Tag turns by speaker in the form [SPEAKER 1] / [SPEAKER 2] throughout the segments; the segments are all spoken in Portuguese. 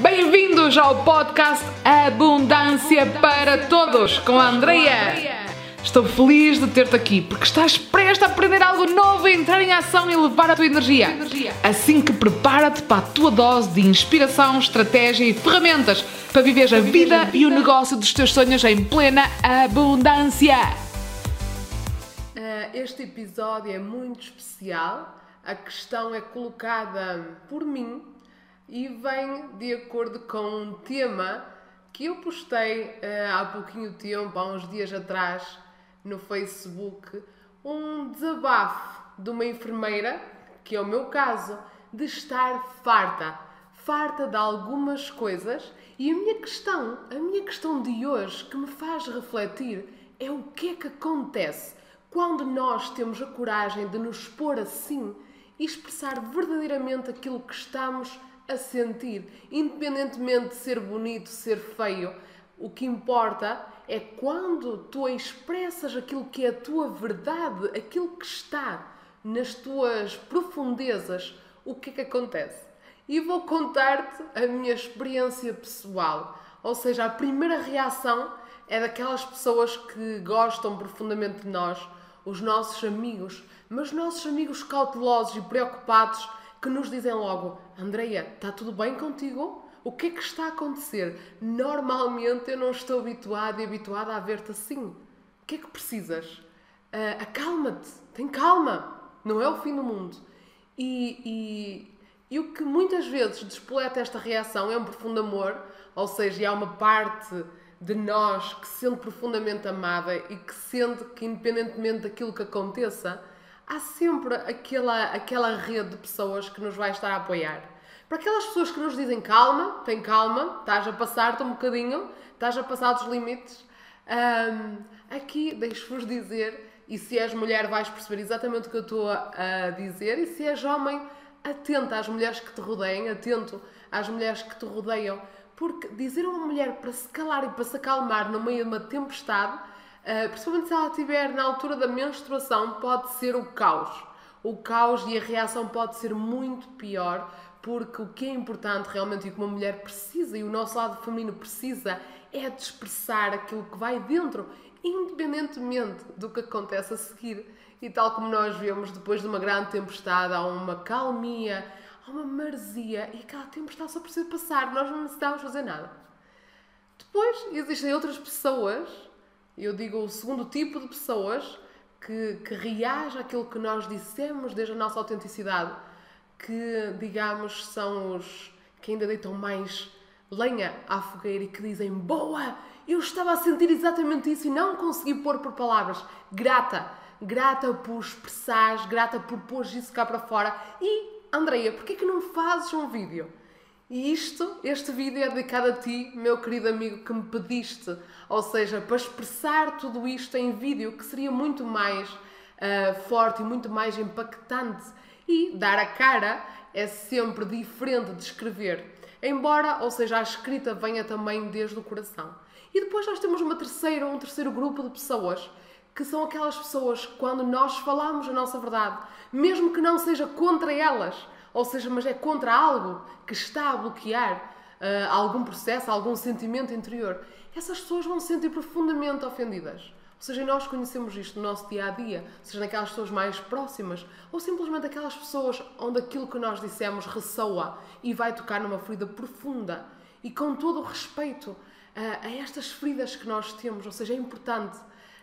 [SPEAKER 1] Bem-vindos ao podcast Abundância para Todos com a Andreia. Estou feliz de ter-te aqui porque estás prestes a aprender algo novo, entrar em ação e levar a tua energia. Assim que prepara-te para a tua dose de inspiração, estratégia e ferramentas para viveres a vida e o negócio dos teus sonhos em plena abundância.
[SPEAKER 2] Uh, Este episódio é muito especial. A questão é colocada por mim e vem de acordo com um tema que eu postei uh, há pouquinho tempo, há uns dias atrás, no Facebook, um desabafo de uma enfermeira, que é o meu caso, de estar farta, farta de algumas coisas. E a minha questão, a minha questão de hoje que me faz refletir é o que é que acontece quando nós temos a coragem de nos expor assim e expressar verdadeiramente aquilo que estamos a sentir, independentemente de ser bonito, ser feio. O que importa é quando tu expressas aquilo que é a tua verdade, aquilo que está nas tuas profundezas, o que é que acontece? E vou contar-te a minha experiência pessoal. Ou seja, a primeira reação é daquelas pessoas que gostam profundamente de nós, os nossos amigos, mas nossos amigos cautelosos e preocupados que nos dizem logo: Andreia, está tudo bem contigo? O que é que está a acontecer? Normalmente eu não estou habituada e habituada a ver-te assim. O que é que precisas? Uh, acalma-te, tem calma, não é o fim do mundo. E, e, e o que muitas vezes despoleta esta reação é um profundo amor, ou seja, há uma parte de nós que sente profundamente amada e que sente que, independentemente daquilo que aconteça, há sempre aquela, aquela rede de pessoas que nos vai estar a apoiar. Para aquelas pessoas que nos dizem calma, tem calma, estás a passar-te um bocadinho, estás a passar dos limites. Um, aqui deixo-vos dizer, e se és mulher vais perceber exatamente o que eu estou a, dizer, e se és homem, atenta às mulheres que te rodeiem, atento às mulheres que te rodeiam, porque dizer a uma mulher para se calar e para se acalmar no meio de uma tempestade, uh, principalmente se ela estiver na altura da menstruação, pode ser o caos. O caos e a reação pode ser muito pior, porque o que é importante realmente e o que uma mulher precisa e o nosso lado feminino precisa é de expressar aquilo que vai dentro, independentemente do que acontece a seguir. E tal como nós vemos, depois de uma grande tempestade, há uma calmia, há uma maresia e aquela tempestade só precisa passar, nós não necessitamos fazer nada. Depois existem outras pessoas, eu digo o segundo tipo de pessoas, que, que reage àquilo que nós dissemos desde a nossa autenticidade que, digamos, são os que ainda deitam mais lenha à fogueira e que dizem: Boa, eu estava a sentir exatamente isso e não consegui pôr por palavras. Grata, grata por expressares, grata por pôr isso cá para fora. E, Andreia, porquê que não fazes um vídeo? E isto, este vídeo é dedicado a ti, meu querido amigo, que me pediste. Ou seja, para expressar tudo isto em vídeo, que seria muito mais uh, forte e muito mais impactante e dar a cara é sempre diferente de escrever, embora, ou seja, a escrita venha também desde o coração. E depois nós temos uma terceira, um terceiro grupo de pessoas que são aquelas pessoas que quando nós falamos a nossa verdade, mesmo que não seja contra elas, ou seja, mas é contra algo que está a bloquear uh, algum processo, algum sentimento interior, essas pessoas vão se sentir profundamente ofendidas. Ou seja, nós conhecemos isto no nosso dia a dia, seja naquelas pessoas mais próximas, ou simplesmente aquelas pessoas onde aquilo que nós dissemos ressoa e vai tocar numa ferida profunda. E com todo o respeito a, a estas feridas que nós temos, ou seja, é importante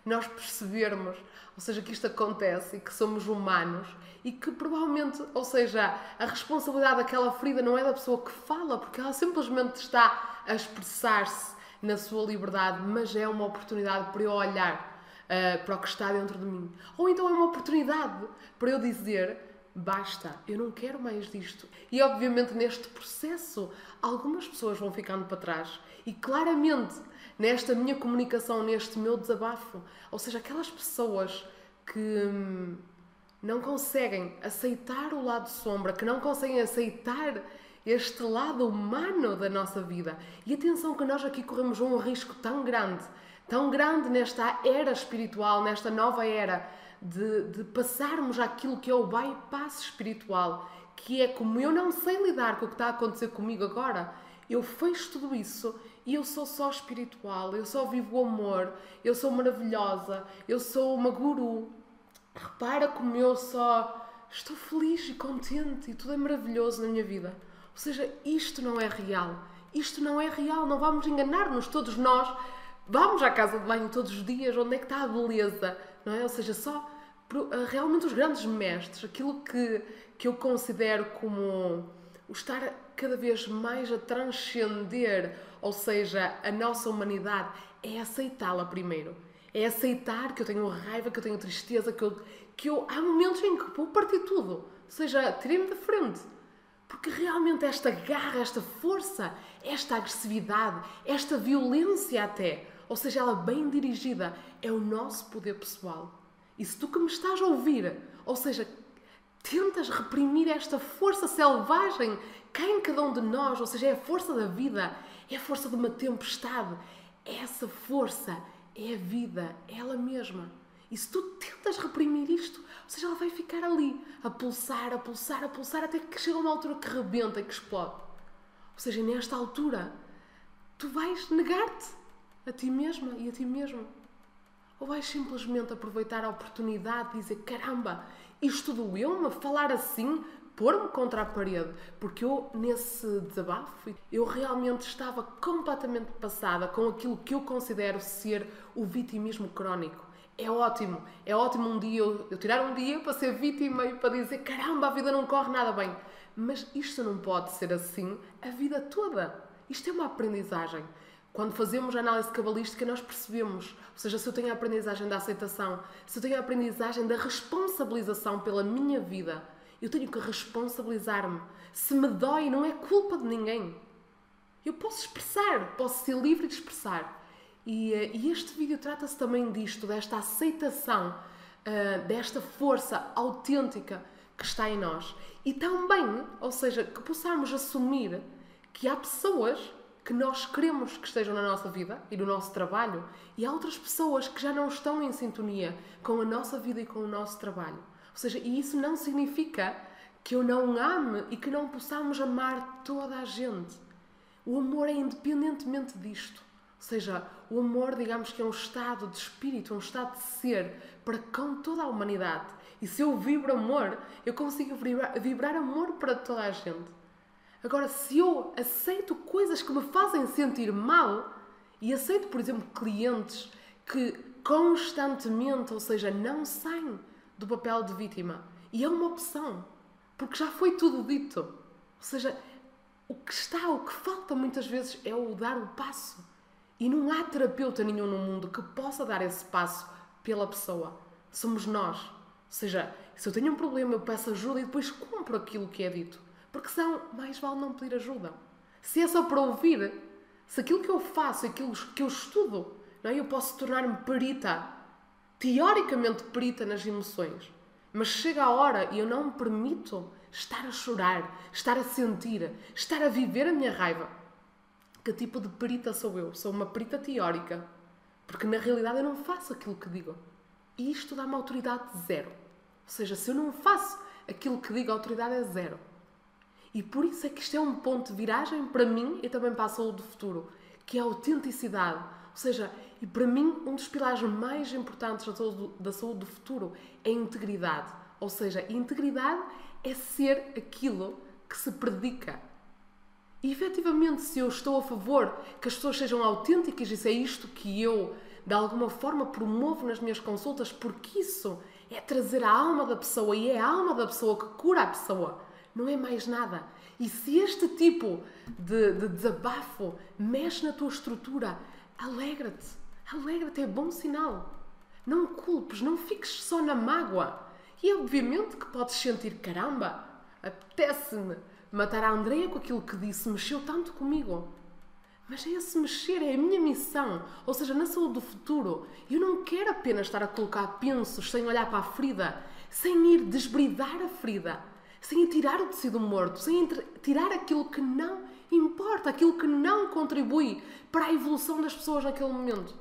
[SPEAKER 2] nós percebermos, ou seja, que isto acontece e que somos humanos e que provavelmente, ou seja, a responsabilidade daquela ferida não é da pessoa que fala, porque ela simplesmente está a expressar-se na sua liberdade, mas é uma oportunidade para eu olhar uh, para o que está dentro de mim. Ou então é uma oportunidade para eu dizer: basta, eu não quero mais disto. E obviamente neste processo, algumas pessoas vão ficando para trás. E claramente, nesta minha comunicação, neste meu desabafo, ou seja, aquelas pessoas que. Hum, não conseguem aceitar o lado sombra, que não conseguem aceitar este lado humano da nossa vida. E atenção que nós aqui corremos um risco tão grande, tão grande nesta era espiritual, nesta nova era, de, de passarmos aquilo que é o bypass espiritual, que é como eu não sei lidar com o que está a acontecer comigo agora, eu fecho tudo isso e eu sou só espiritual, eu só vivo o amor, eu sou maravilhosa, eu sou uma guru. Repara como eu só estou feliz e contente e tudo é maravilhoso na minha vida. Ou seja, isto não é real. Isto não é real, não vamos enganar-nos todos nós. Vamos à casa de banho todos os dias, onde é que está a beleza, não é? Ou seja, só realmente os grandes mestres, aquilo que, que eu considero como o estar cada vez mais a transcender, ou seja, a nossa humanidade, é aceitá-la primeiro. É aceitar que eu tenho raiva, que eu tenho tristeza, que eu, que eu há momentos em que vou partir tudo. Ou seja, tirei-me da frente. Porque realmente esta garra, esta força, esta agressividade, esta violência até, ou seja, ela bem dirigida, é o nosso poder pessoal. E se tu que me estás a ouvir, ou seja, tentas reprimir esta força selvagem que há em cada um de nós, ou seja, é a força da vida, é a força de uma tempestade, essa força é a vida, é ela mesma. E se tu tentas reprimir isto, ou seja, ela vai ficar ali, a pulsar, a pulsar, a pulsar, até que chega uma altura que rebenta, que explode. Ou seja, nesta altura, tu vais negar-te a ti mesma e a ti mesmo. Ou vais simplesmente aproveitar a oportunidade de dizer: caramba, isto doeu-me falar assim, pôr-me contra a parede, porque eu, nesse desabafo, eu realmente estava completamente passada com aquilo que eu considero ser o vitimismo crónico. É ótimo, é ótimo um dia eu, tirar um dia para ser vítima e para dizer caramba, a vida não corre nada bem. Mas isto não pode ser assim a vida toda. Isto é uma aprendizagem. Quando fazemos análise cabalística, nós percebemos, ou seja, se eu tenho a aprendizagem da aceitação, se eu tenho a aprendizagem da responsabilização pela minha vida, eu tenho que responsabilizar-me. Se me dói, não é culpa de ninguém. Eu posso expressar, posso ser livre de expressar. E, eh, e este vídeo trata-se também disto, desta aceitação, uh, desta força autêntica que está em nós. E também, ou seja, que possamos assumir que há pessoas que nós queremos que estejam na nossa vida e no nosso trabalho, e há outras pessoas que já não estão em sintonia com a nossa vida e com o nosso trabalho. Ou seja, e isso não significa que eu não ame e que não possamos amar toda a gente. O amor é independentemente disto. Ou seja, o amor, digamos que é um estado de espírito, um estado de ser para com toda a humanidade. E se eu vibro amor, eu consigo vibrar, amor para toda a gente. Agora, se eu aceito coisas que me fazem sentir mal e aceito, por exemplo, clientes que constantemente, ou seja, não saem do papel de vítima, e é uma opção, porque já foi tudo dito. Ou seja, o que está, o que falta muitas vezes é o dar o passo. E não há terapeuta nenhum no mundo que possa dar esse passo pela pessoa. Somos nós. Ou seja, se eu tenho um problema, eu peço ajuda e depois cumpro aquilo que é dito. Porque senão, mais vale não pedir ajuda. Se é só para ouvir, se aquilo que eu faço, aquilo que eu estudo, não é? eu posso tornar-me perita, teoricamente perita nas emoções. Mas chega a hora e eu não me permito estar a chorar, estar a sentir, estar a viver a minha raiva. Que tipo de perita sou eu? Sou uma perita teórica. Porque na realidade eu não faço aquilo que digo. E isto dá-me autoridade zero. Ou seja, se eu não faço aquilo que digo, a autoridade é zero. E por isso é que isto é um ponto de viragem para mim e também para a saúde do futuro, que é a autenticidade. Ou seja, e para mim, um dos pilares mais importantes da saúde, do futuro é a integridade. Ou seja, integridade é ser aquilo que se predica. E efetivamente, se eu estou a favor que as pessoas sejam autênticas, isso é isto que eu, de alguma forma, promovo nas minhas consultas, porque isso é trazer a alma da pessoa e é a alma da pessoa que cura a pessoa não é mais nada. E se este tipo de, de desabafo mexe na tua estrutura, alegra-te. Alegra-te, é bom sinal. Não culpes, não fiques só na mágoa. E obviamente que podes sentir, caramba, apetece-me matar a Andreia com aquilo que disse, mexeu tanto comigo. Mas é esse mexer, é a minha missão. Ou seja, na saúde do futuro, eu não quero apenas estar a colocar pensos sem olhar para a ferida, sem ir desbridar a ferida sem tirar o tecido morto, sem tirar aquilo que não importa, aquilo que não contribui para a evolução das pessoas naquele momento.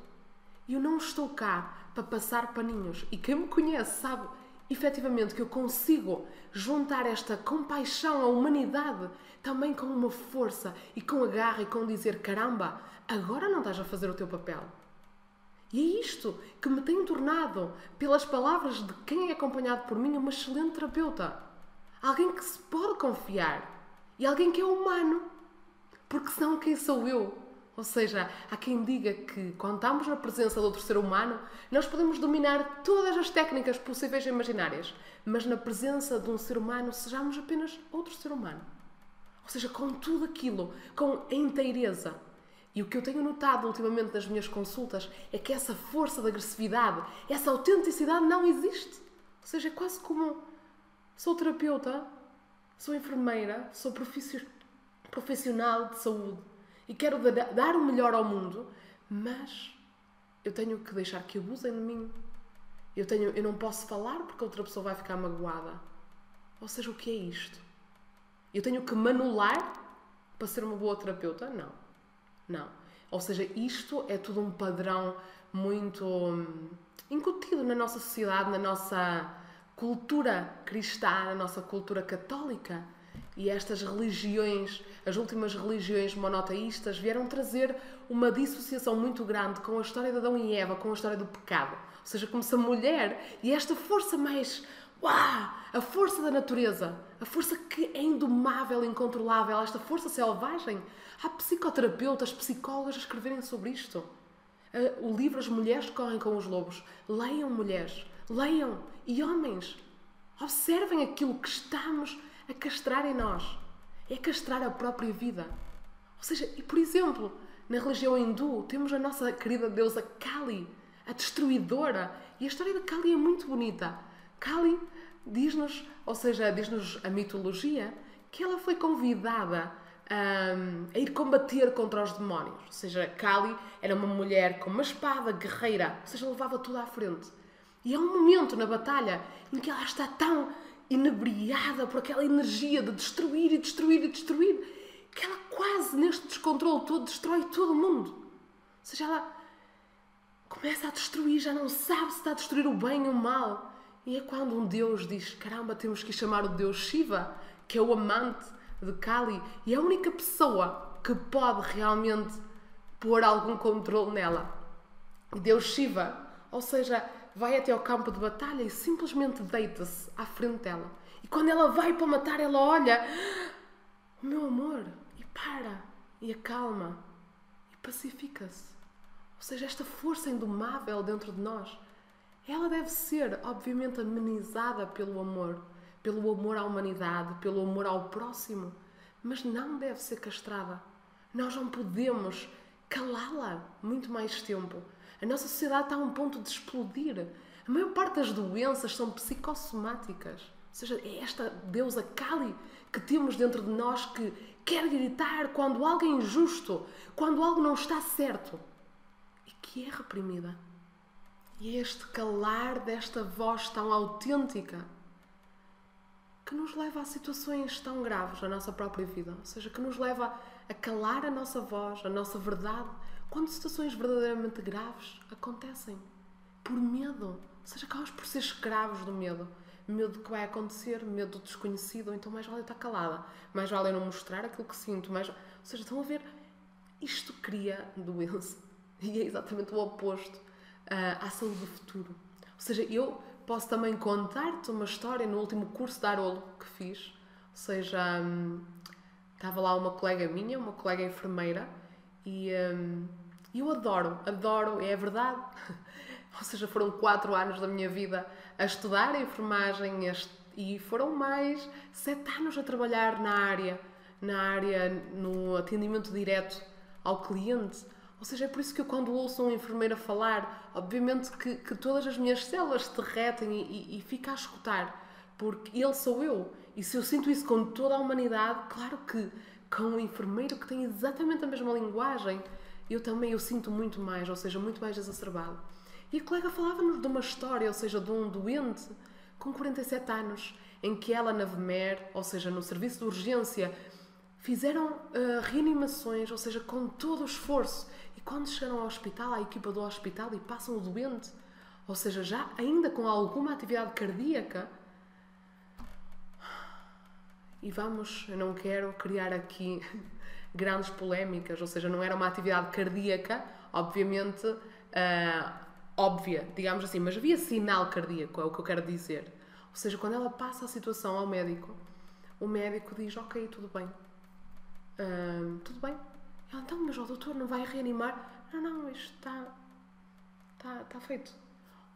[SPEAKER 2] Eu não estou cá para passar paninhos. E quem me conhece sabe, efetivamente que eu consigo juntar esta compaixão à humanidade também com uma força e com a garra e com dizer caramba, agora não estás a fazer o teu papel. E é isto que me tem tornado, pelas palavras de quem é acompanhado por mim, uma excelente terapeuta. Alguém que se pode confiar e alguém que é humano. Porque senão quem sou eu? Ou seja, há quem diga que quando estamos na presença de outro ser humano, nós podemos dominar todas as técnicas possíveis e imaginárias, mas na presença de um ser humano, sejamos apenas outro ser humano. Ou seja, com tudo aquilo, com a inteireza. E o que eu tenho notado ultimamente nas minhas consultas é que essa força de agressividade, essa autenticidade não existe. Ou seja, é quase como sou terapeuta, sou enfermeira, sou profissional de saúde e quero dar o melhor ao mundo, mas eu tenho que deixar que abusem de mim. Eu, tenho, eu não posso falar porque outra pessoa vai ficar magoada. Ou seja, o que é isto? Eu tenho que manular para ser uma boa terapeuta? Não. Não. Ou seja, isto é tudo um padrão muito hum, incutido na nossa sociedade, na nossa cultura cristã, na nossa cultura católica. E estas religiões, as últimas religiões monoteístas, vieram trazer uma dissociação muito grande com a história de Adão e Eva, com a história do pecado. Ou seja, como se a mulher e esta força mais. Uau! A força da natureza, a força que é indomável, incontrolável, esta força selvagem. Há psicoterapeutas, psicólogas a escreverem sobre isto. O livro As Mulheres Correm com os Lobos. Leiam, mulheres, leiam. E homens, observem aquilo que estamos a castrar em nós. É castrar a própria vida. Ou seja, e por exemplo, na religião hindu temos a nossa querida deusa Kali, a destruidora. E a história da Kali é muito bonita. Kali diz-nos, ou seja, diz-nos a mitologia, que ela foi convidada um, a ir combater contra os demónios. Ou seja, Kali era uma mulher com uma espada guerreira, ou seja, levava tudo à frente. E há um momento na batalha em que ela está tão inebriada por aquela energia de destruir e destruir e destruir, que ela quase neste descontrole todo destrói todo o mundo. Ou seja, ela começa a destruir, já não sabe se está a destruir o bem ou o mal. E é quando um Deus diz: caramba, temos que chamar o Deus Shiva, que é o amante de Kali, e é a única pessoa que pode realmente pôr algum controle nela. Deus Shiva, ou seja, vai até ao campo de batalha e simplesmente deita-se à frente dela. E quando ela vai para matar, ela olha: O meu amor, e para, e acalma, e pacifica-se. Ou seja, esta força indomável dentro de nós, ela deve ser, obviamente, amenizada pelo amor, pelo amor à humanidade, pelo amor ao próximo, mas não deve ser castrada. Nós não podemos calá-la muito mais tempo a nossa sociedade está a um ponto de explodir. A maior parte das doenças são psicossomáticas. Ou seja, é esta deusa Kali que temos dentro de nós que quer gritar quando algo é injusto, quando algo não está certo e que é reprimida. E é este calar desta voz tão autêntica que nos leva a situações tão graves na nossa própria vida. Ou seja, que nos leva a calar a nossa voz, a nossa verdade, quando situações verdadeiramente graves acontecem. Por medo. Ou seja, acabamos por ser escravos do medo. Medo do que vai acontecer, medo do desconhecido, então mais vale eu estar calada. Mais vale eu não mostrar aquilo que sinto. Mais... Ou seja, estão a ver? Isto cria doença. E é exatamente o oposto uh, à saúde do futuro. Ou seja, eu posso também contar-te uma história no último curso de Arolo que fiz. Ou seja, um, estava lá uma colega minha, uma colega enfermeira, e um, eu adoro, adoro, é verdade. Ou seja, foram quatro anos da minha vida a estudar a enfermagem e foram mais sete anos a trabalhar na área, na área, no atendimento direto ao cliente. Ou seja, é por isso que eu quando ouço um enfermeiro falar, obviamente que, que todas as minhas células se derretem e, e, e fico a escutar, porque ele sou eu. E se eu sinto isso com toda a humanidade, claro que com um enfermeiro que tem exatamente a mesma linguagem, eu também eu sinto muito mais, ou seja, muito mais exacerbado. E a colega falava-nos de uma história, ou seja, de um doente com 47 anos, em que ela na VMER, ou seja, no serviço de urgência, fizeram uh, reanimações, ou seja, com todo o esforço. E quando chegaram ao hospital, à equipa do hospital, e passam o doente, ou seja, já ainda com alguma atividade cardíaca. E vamos, eu não quero criar aqui grandes polémicas, ou seja, não era uma atividade cardíaca, obviamente, uh, óbvia, digamos assim, mas havia sinal cardíaco, é o que eu quero dizer. Ou seja, quando ela passa a situação ao médico, o médico diz: Ok, tudo bem, uh, tudo bem. Ela, então, mas o doutor não vai reanimar? Não, não, isto está, está, está feito.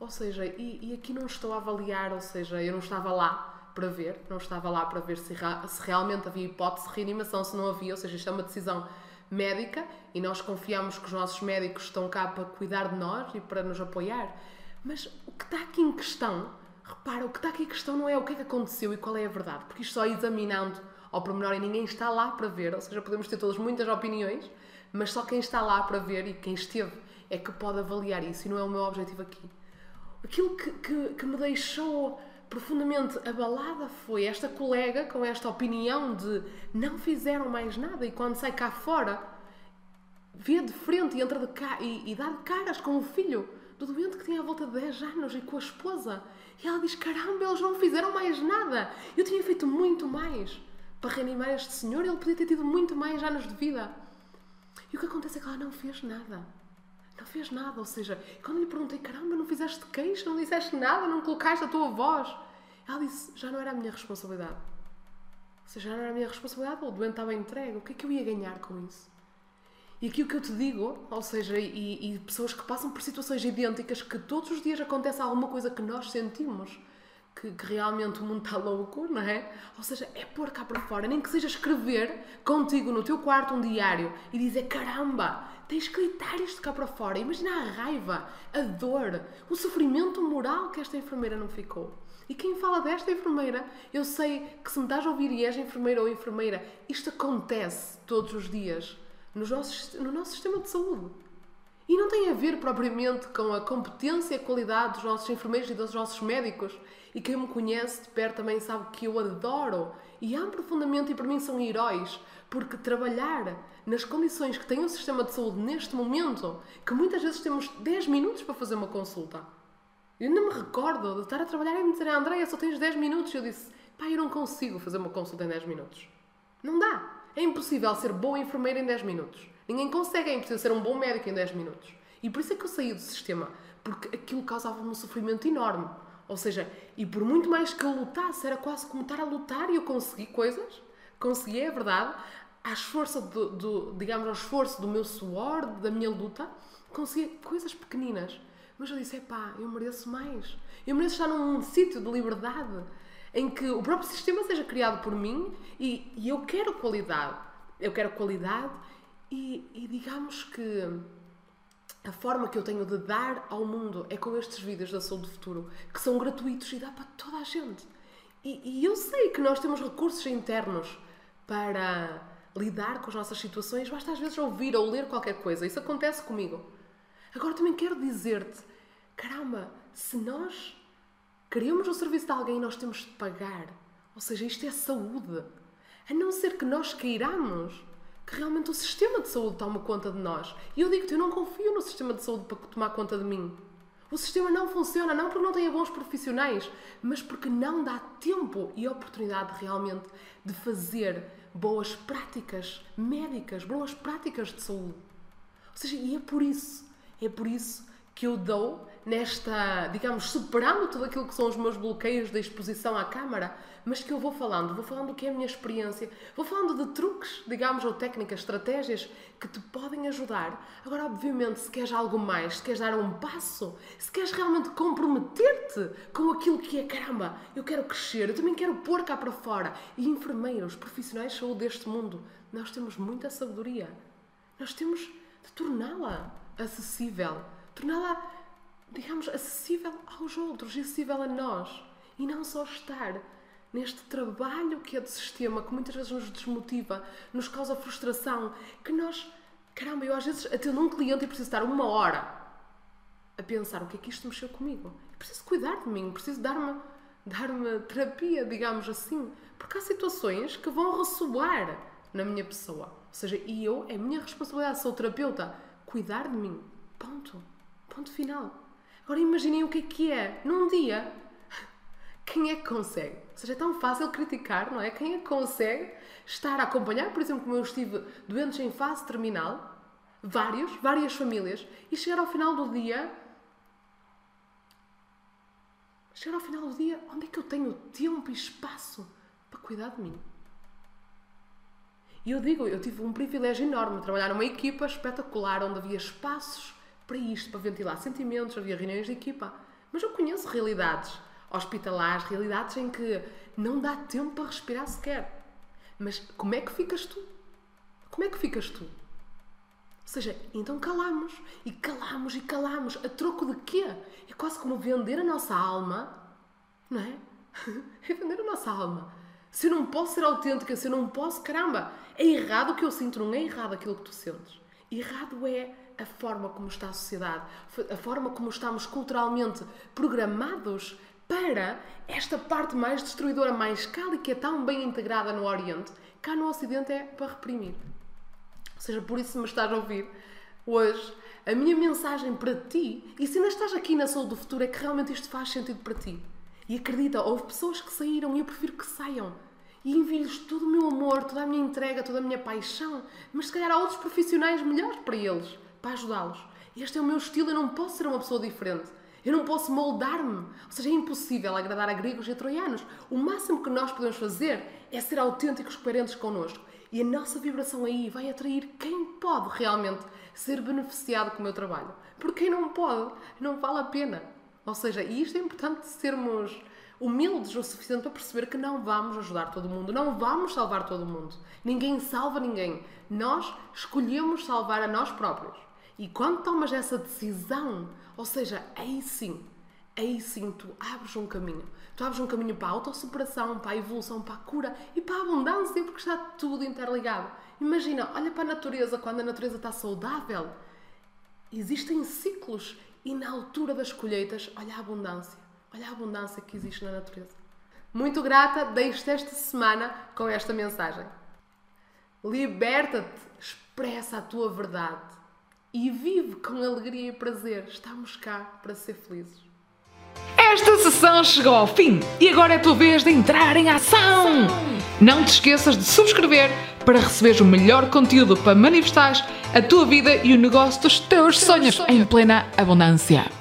[SPEAKER 2] Ou seja, e, e aqui não estou a avaliar, ou seja, eu não estava lá para ver, não estava lá para ver se, se realmente havia hipótese de reanimação, se não havia, ou seja, isto é uma decisão médica e nós confiamos que os nossos médicos estão cá para cuidar de nós e para nos apoiar. Mas o que está aqui em questão, repara, o que está aqui em questão não é o que é que aconteceu e qual é a verdade, porque isto só examinando ao pormenor e ninguém está lá para ver, ou seja, podemos ter todas muitas opiniões, mas só quem está lá para ver e quem esteve é que pode avaliar isso e não é o meu objetivo aqui. Aquilo que, que, que me deixou profundamente abalada foi esta colega com esta opinião de não fizeram mais nada e quando sai cá fora vê de frente e entra de cá e, e dá de caras com o filho do doente que tinha à volta de 10 anos e com a esposa. E ela diz: Caramba, eles não fizeram mais nada. Eu tinha feito muito mais para reanimar este senhor, ele podia ter tido muito mais anos de vida. E o que acontece é que ela não fez nada. Não fez nada, ou seja, quando lhe perguntei, caramba, não fizeste queixa, não disseste nada, não colocaste a tua voz. Ela disse, já não era a minha responsabilidade. Ou seja, já não era a minha responsabilidade, o doente estava entregue, o que é que eu ia ganhar com isso? E aqui o que eu te digo, ou seja, e, e pessoas que passam por situações idênticas, que todos os dias acontece alguma coisa que nós sentimos, que, que, realmente o mundo está louco, não é? Ou seja, é pôr cá para fora, nem que seja escrever contigo no teu quarto um diário e dizer: caramba, tens que gritar isto cá para fora. Imagina a raiva, a dor, o sofrimento moral que esta enfermeira não ficou. E quem fala desta enfermeira, eu sei que se me estás a ouvir e és enfermeira ou enfermeira, isto acontece todos os dias no nosso, no nosso sistema de saúde. E não tem a ver propriamente com a competência e qualidade dos nossos enfermeiros e dos nossos médicos. E quem me conhece de perto também sabe que eu adoro e amo profundamente e para mim são heróis, porque trabalhar nas condições que tem o sistema de saúde neste momento, que muitas vezes temos 10 minutos para fazer uma consulta. Eu ainda me recordo de estar a trabalhar e me dizer, Andréia, só tens 10 minutos. Eu disse, pá, eu não consigo fazer uma consulta em 10 minutos. Não dá. É impossível ser boa enfermeira em 10 minutos. Ninguém consegue, é impossível ser um bom médico em 10 minutos. E por isso é que eu saí do sistema, porque aquilo causava-me um sofrimento enorme. Ou seja, e por muito mais que eu lutasse, era quase como estar a lutar e eu consegui coisas, consegui, é verdade, à esforço do, do, digamos, ao esforço do meu suor, da minha luta, consegui coisas pequeninas. Mas eu disse, é pá, eu mereço mais. Eu mereço estar num sítio de liberdade em que o próprio sistema seja criado por mim e, e eu quero qualidade. Eu quero qualidade e, e, digamos que a forma que eu tenho de dar ao mundo é com estes vídeos da Saúde do Futuro, que são gratuitos e dá para toda a gente. E, e eu sei que nós temos recursos internos para lidar com as nossas situações, basta às vezes ouvir ou ler qualquer coisa. Isso acontece comigo. Agora também quero dizer-te, caramba, se nós queremos o serviço de alguém, nós temos de pagar. Ou seja, isto é saúde. A não ser que nós queiramos que realmente o sistema de saúde tome conta de nós. E eu digo-te, eu não confio no sistema de saúde para tomar conta de mim. O sistema não funciona, não porque não tenha bons profissionais, mas porque não dá tempo e oportunidade realmente de fazer boas práticas médicas, boas práticas de saúde. Ou seja, e é por isso, é por isso que eu dou nesta, digamos, superando tudo aquilo que são os meus bloqueios da exposição à câmara, mas que eu vou falando, vou falando do que é a minha experiência, vou falando de truques, digamos, ou técnicas, estratégias que te podem ajudar. Agora, obviamente, se queres algo mais, se queres dar um passo, se queres realmente comprometer-te com aquilo que é, caramba, eu quero crescer, eu também quero pôr cá para fora. E enfermeiros, profissionais de saúde deste mundo, nós temos muita sabedoria. Nós temos de torná-la acessível, torná-la, digamos, acessível aos outros, acessível a nós. E não só estar neste trabalho que é de sistema, que muitas vezes nos desmotiva, nos causa frustração, que nós, caramba, eu às vezes atendo um cliente e preciso estar uma hora a pensar o que é que isto mexeu comigo. Eu preciso cuidar de mim, preciso dar-me dar terapia, digamos assim, porque há situações que vão ressoar na minha pessoa. Ou seja, e eu, é minha responsabilidade, sou terapeuta, cuidar de mim. Ponto. Ponto final. Agora imaginem o que é que é num dia. Quem é que consegue? Ou seja, é tão fácil criticar, não é? Quem é que consegue estar a acompanhar, por exemplo, como eu estive doentes em fase terminal, vários, várias famílias, e chegar ao final do dia. Chegar ao final do dia, onde é que eu tenho tempo e espaço para cuidar de mim? E eu digo, eu tive um privilégio enorme trabalhar numa equipa espetacular, onde havia espaços para isto, para ventilar sentimentos, havia reuniões de equipa. Mas eu conheço realidades hospitalares, realidades em que não dá tempo para respirar sequer. Mas como é que ficas tu? Como é que ficas tu? Ou seja, então calamos e calamos e calamos. A troco de quê? É quase como vender a nossa alma, não é? É vender a nossa alma. Se eu não posso ser autêntica, se eu não posso, caramba, é errado o que eu sinto, não é errado aquilo que tu sentes. Errado é a forma como está a sociedade, a forma como estamos culturalmente programados para esta parte mais destruidora, mais cálida, que é tão bem integrada no Oriente, cá no Ocidente é para reprimir. Ou seja, por isso me estás a ouvir hoje, a minha mensagem para ti, e se ainda estás aqui na Saúde do Futuro, é que realmente isto faz sentido para ti. E acredita, houve pessoas que saíram e eu prefiro que saiam. E envio-lhes todo o meu amor, toda a minha entrega, toda a minha paixão. Mas se calhar há outros profissionais melhores para eles, para ajudá-los. Este é o meu estilo, eu não posso ser uma pessoa diferente. Eu não posso moldar-me. Ou seja, é impossível agradar a gregos e a troianos. O máximo que nós podemos fazer é ser autênticos, coerentes connosco. E a nossa vibração aí vai atrair quem pode realmente ser beneficiado com o meu trabalho. Porque quem não pode, não vale a pena. Ou seja, e isto é importante sermos humildes o suficiente para perceber que não vamos ajudar todo mundo, não vamos salvar todo mundo. Ninguém salva ninguém. Nós escolhemos salvar a nós próprios. E quando tomas essa decisão, ou seja, aí sim, aí sim tu abres um caminho. Tu abres um caminho para a autossuperação, para a evolução, para a cura e para a abundância, porque está tudo interligado. Imagina, olha para a natureza, quando a natureza está saudável, existem ciclos e na altura das colheitas, olha a abundância. Olha a abundância que existe na natureza. Muito grata, deixo-te esta semana com esta mensagem. Liberta-te, expressa a tua verdade e vive com alegria e prazer. Estamos cá para ser felizes.
[SPEAKER 1] Esta sessão chegou ao fim e agora é a tua vez de entrar em ação. Não te esqueças de subscrever para receberes o melhor conteúdo para manifestares a tua vida e o negócio dos teus sonhos em plena abundância.